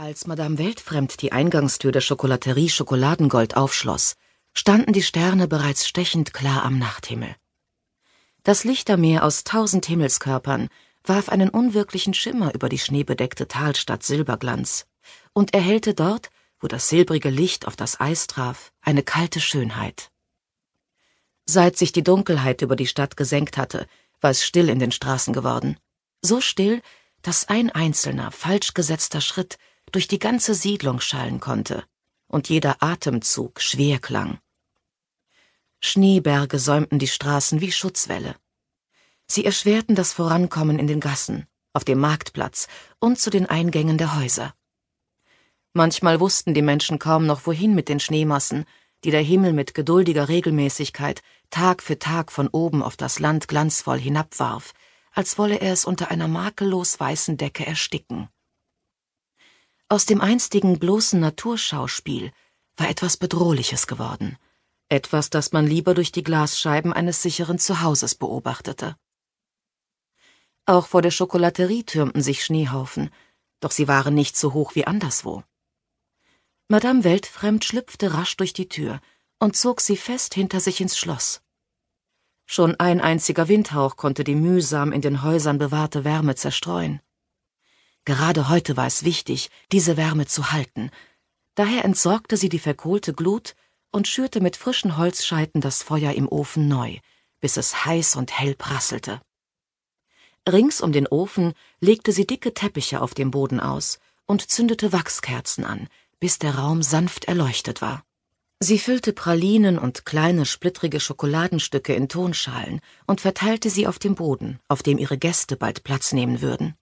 Als Madame Weltfremd die Eingangstür der Schokolaterie Schokoladengold aufschloss, standen die Sterne bereits stechend klar am Nachthimmel. Das Lichtermeer aus tausend Himmelskörpern warf einen unwirklichen Schimmer über die schneebedeckte Talstadt Silberglanz und erhellte dort, wo das silbrige Licht auf das Eis traf, eine kalte Schönheit. Seit sich die Dunkelheit über die Stadt gesenkt hatte, war es still in den Straßen geworden. So still, dass ein einzelner, falsch gesetzter Schritt durch die ganze Siedlung schallen konnte und jeder Atemzug schwer klang. Schneeberge säumten die Straßen wie Schutzwälle. Sie erschwerten das Vorankommen in den Gassen, auf dem Marktplatz und zu den Eingängen der Häuser. Manchmal wussten die Menschen kaum noch, wohin mit den Schneemassen, die der Himmel mit geduldiger Regelmäßigkeit Tag für Tag von oben auf das Land glanzvoll hinabwarf, als wolle er es unter einer makellos weißen Decke ersticken. Aus dem einstigen bloßen Naturschauspiel war etwas Bedrohliches geworden, etwas, das man lieber durch die Glasscheiben eines sicheren Zuhauses beobachtete. Auch vor der Schokolaterie türmten sich Schneehaufen, doch sie waren nicht so hoch wie anderswo. Madame Weltfremd schlüpfte rasch durch die Tür und zog sie fest hinter sich ins Schloss. Schon ein einziger Windhauch konnte die mühsam in den Häusern bewahrte Wärme zerstreuen. Gerade heute war es wichtig, diese Wärme zu halten. Daher entsorgte sie die verkohlte Glut und schürte mit frischen Holzscheiten das Feuer im Ofen neu, bis es heiß und hell prasselte. Rings um den Ofen legte sie dicke Teppiche auf dem Boden aus und zündete Wachskerzen an, bis der Raum sanft erleuchtet war. Sie füllte Pralinen und kleine splittrige Schokoladenstücke in Tonschalen und verteilte sie auf dem Boden, auf dem ihre Gäste bald Platz nehmen würden.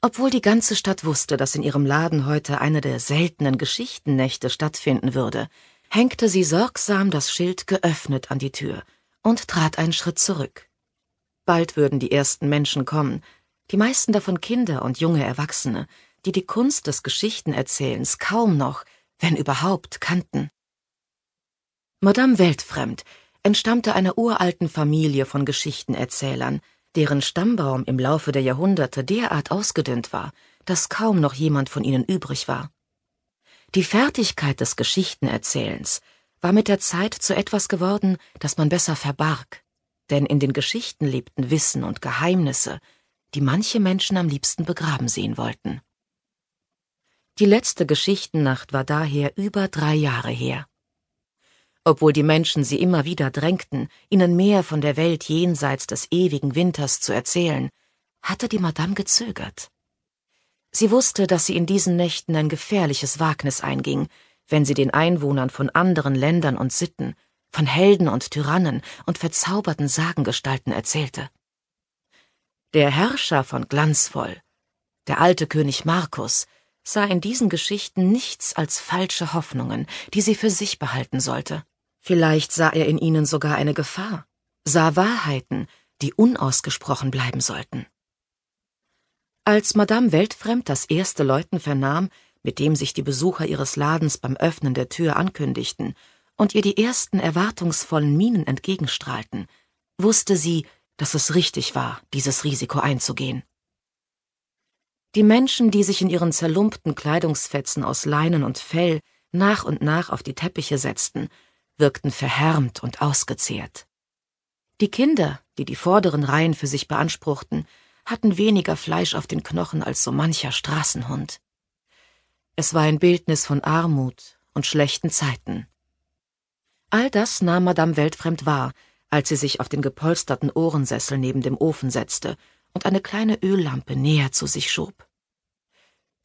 Obwohl die ganze Stadt wusste, dass in ihrem Laden heute eine der seltenen Geschichtennächte stattfinden würde, hängte sie sorgsam das Schild geöffnet an die Tür und trat einen Schritt zurück. Bald würden die ersten Menschen kommen, die meisten davon Kinder und junge Erwachsene, die die Kunst des Geschichtenerzählens kaum noch, wenn überhaupt, kannten. Madame Weltfremd entstammte einer uralten Familie von Geschichtenerzählern, deren Stammbaum im Laufe der Jahrhunderte derart ausgedünnt war, dass kaum noch jemand von ihnen übrig war. Die Fertigkeit des Geschichtenerzählens war mit der Zeit zu etwas geworden, das man besser verbarg, denn in den Geschichten lebten Wissen und Geheimnisse, die manche Menschen am liebsten begraben sehen wollten. Die letzte Geschichtennacht war daher über drei Jahre her obwohl die Menschen sie immer wieder drängten, ihnen mehr von der Welt jenseits des ewigen Winters zu erzählen, hatte die Madame gezögert. Sie wusste, dass sie in diesen Nächten ein gefährliches Wagnis einging, wenn sie den Einwohnern von anderen Ländern und Sitten, von Helden und Tyrannen und verzauberten Sagengestalten erzählte. Der Herrscher von Glanzvoll, der alte König Markus, sah in diesen Geschichten nichts als falsche Hoffnungen, die sie für sich behalten sollte. Vielleicht sah er in ihnen sogar eine Gefahr, sah Wahrheiten, die unausgesprochen bleiben sollten. Als Madame Weltfremd das erste Läuten vernahm, mit dem sich die Besucher ihres Ladens beim Öffnen der Tür ankündigten und ihr die ersten erwartungsvollen Mienen entgegenstrahlten, wusste sie, dass es richtig war, dieses Risiko einzugehen. Die Menschen, die sich in ihren zerlumpten Kleidungsfetzen aus Leinen und Fell nach und nach auf die Teppiche setzten wirkten verhärmt und ausgezehrt. Die Kinder, die die vorderen Reihen für sich beanspruchten, hatten weniger Fleisch auf den Knochen als so mancher Straßenhund. Es war ein Bildnis von Armut und schlechten Zeiten. All das nahm Madame Weltfremd wahr, als sie sich auf den gepolsterten Ohrensessel neben dem Ofen setzte und eine kleine Öllampe näher zu sich schob.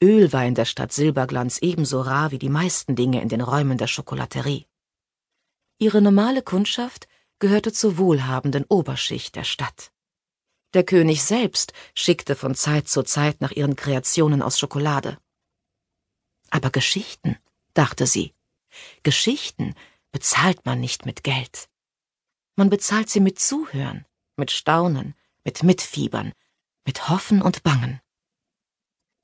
Öl war in der Stadt Silberglanz ebenso rar wie die meisten Dinge in den Räumen der Schokolaterie. Ihre normale Kundschaft gehörte zur wohlhabenden Oberschicht der Stadt. Der König selbst schickte von Zeit zu Zeit nach ihren Kreationen aus Schokolade. Aber Geschichten, dachte sie, Geschichten bezahlt man nicht mit Geld. Man bezahlt sie mit Zuhören, mit Staunen, mit Mitfiebern, mit Hoffen und Bangen.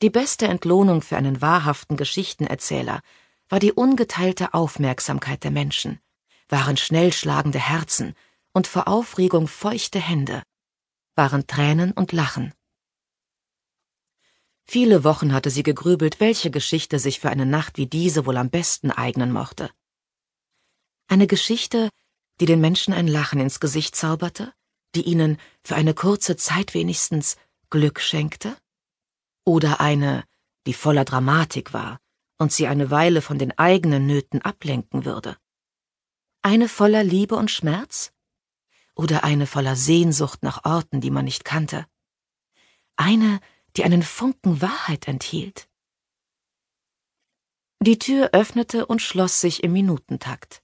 Die beste Entlohnung für einen wahrhaften Geschichtenerzähler war die ungeteilte Aufmerksamkeit der Menschen, waren schnell schlagende Herzen und vor Aufregung feuchte Hände, waren Tränen und Lachen. Viele Wochen hatte sie gegrübelt, welche Geschichte sich für eine Nacht wie diese wohl am besten eignen mochte. Eine Geschichte, die den Menschen ein Lachen ins Gesicht zauberte, die ihnen für eine kurze Zeit wenigstens Glück schenkte? Oder eine, die voller Dramatik war und sie eine Weile von den eigenen Nöten ablenken würde? Eine voller Liebe und Schmerz? Oder eine voller Sehnsucht nach Orten, die man nicht kannte? Eine, die einen Funken Wahrheit enthielt? Die Tür öffnete und schloss sich im Minutentakt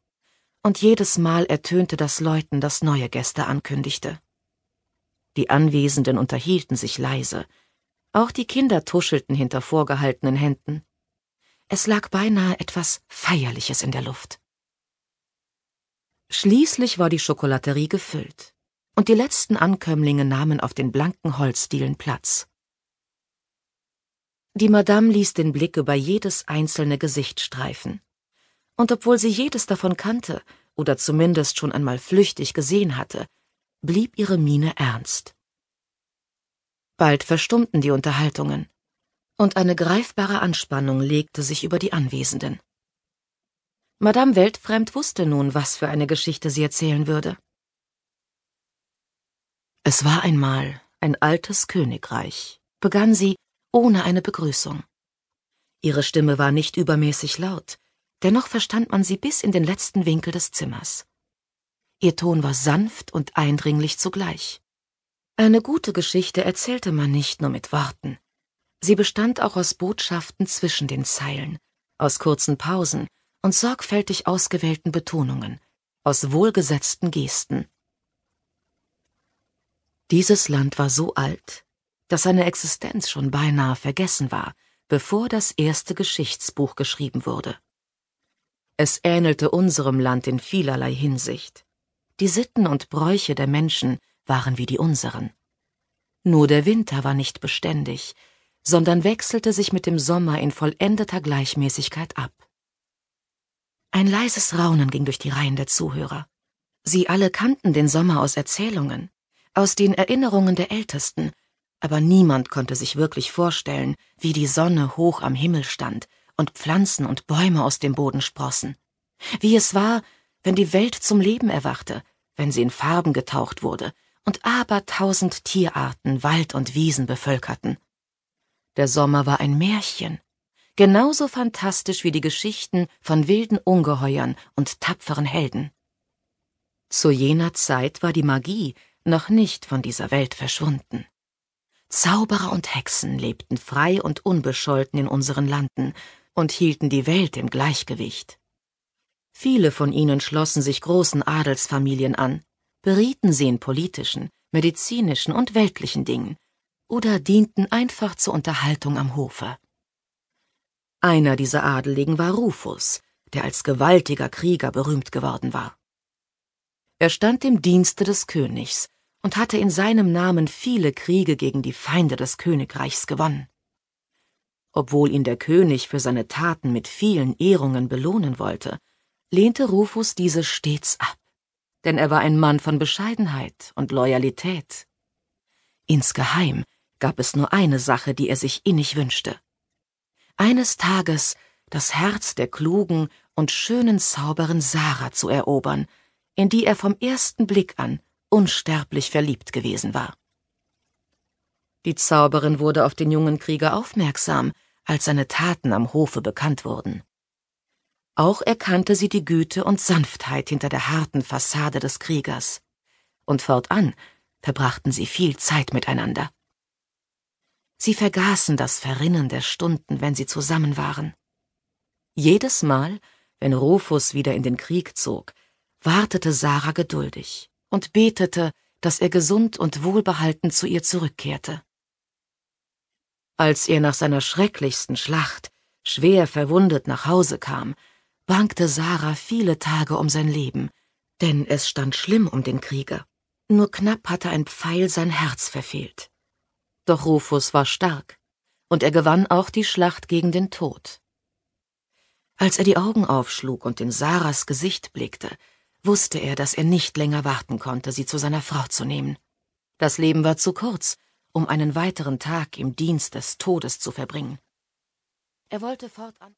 und jedes Mal ertönte das Läuten, das neue Gäste ankündigte. Die Anwesenden unterhielten sich leise, auch die Kinder tuschelten hinter vorgehaltenen Händen. Es lag beinahe etwas Feierliches in der Luft. Schließlich war die Schokolaterie gefüllt, und die letzten Ankömmlinge nahmen auf den blanken Holzdielen Platz. Die Madame ließ den Blick über jedes einzelne Gesicht streifen und obwohl sie jedes davon kannte oder zumindest schon einmal flüchtig gesehen hatte, blieb ihre Miene ernst. Bald verstummten die Unterhaltungen, und eine greifbare Anspannung legte sich über die Anwesenden. Madame Weltfremd wusste nun, was für eine Geschichte sie erzählen würde. Es war einmal ein altes Königreich, begann sie ohne eine Begrüßung. Ihre Stimme war nicht übermäßig laut, dennoch verstand man sie bis in den letzten Winkel des Zimmers. Ihr Ton war sanft und eindringlich zugleich. Eine gute Geschichte erzählte man nicht nur mit Worten. Sie bestand auch aus Botschaften zwischen den Zeilen, aus kurzen Pausen und sorgfältig ausgewählten Betonungen, aus wohlgesetzten Gesten. Dieses Land war so alt, dass seine Existenz schon beinahe vergessen war, bevor das erste Geschichtsbuch geschrieben wurde. Es ähnelte unserem Land in vielerlei Hinsicht. Die Sitten und Bräuche der Menschen waren wie die unseren. Nur der Winter war nicht beständig, sondern wechselte sich mit dem Sommer in vollendeter Gleichmäßigkeit ab. Ein leises Raunen ging durch die Reihen der Zuhörer. Sie alle kannten den Sommer aus Erzählungen, aus den Erinnerungen der Ältesten, aber niemand konnte sich wirklich vorstellen, wie die Sonne hoch am Himmel stand und Pflanzen und Bäume aus dem Boden sprossen. Wie es war, wenn die Welt zum Leben erwachte, wenn sie in Farben getaucht wurde und abertausend Tierarten Wald und Wiesen bevölkerten. Der Sommer war ein Märchen, genauso fantastisch wie die Geschichten von wilden Ungeheuern und tapferen Helden. Zu jener Zeit war die Magie noch nicht von dieser Welt verschwunden. Zauberer und Hexen lebten frei und unbescholten in unseren Landen und hielten die Welt im Gleichgewicht. Viele von ihnen schlossen sich großen Adelsfamilien an, berieten sie in politischen, medizinischen und weltlichen Dingen oder dienten einfach zur Unterhaltung am Hofe. Einer dieser Adeligen war Rufus, der als gewaltiger Krieger berühmt geworden war. Er stand im Dienste des Königs und hatte in seinem Namen viele Kriege gegen die Feinde des Königreichs gewonnen. Obwohl ihn der König für seine Taten mit vielen Ehrungen belohnen wollte, lehnte Rufus diese stets ab, denn er war ein Mann von Bescheidenheit und Loyalität. Insgeheim gab es nur eine Sache, die er sich innig wünschte. Eines Tages das Herz der klugen und schönen Zauberin Sarah zu erobern, in die er vom ersten Blick an unsterblich verliebt gewesen war. Die Zauberin wurde auf den jungen Krieger aufmerksam, als seine Taten am Hofe bekannt wurden. Auch erkannte sie die Güte und Sanftheit hinter der harten Fassade des Kriegers, und fortan verbrachten sie viel Zeit miteinander. Sie vergaßen das Verrinnen der Stunden, wenn sie zusammen waren. Jedes Mal, wenn Rufus wieder in den Krieg zog, wartete Sarah geduldig und betete, dass er gesund und wohlbehalten zu ihr zurückkehrte. Als er nach seiner schrecklichsten Schlacht schwer verwundet nach Hause kam, bangte Sarah viele Tage um sein Leben, denn es stand schlimm um den Krieger. Nur knapp hatte ein Pfeil sein Herz verfehlt. Doch Rufus war stark, und er gewann auch die Schlacht gegen den Tod. Als er die Augen aufschlug und in Sarahs Gesicht blickte, wusste er, dass er nicht länger warten konnte, sie zu seiner Frau zu nehmen. Das Leben war zu kurz, um einen weiteren Tag im Dienst des Todes zu verbringen. Er wollte fortan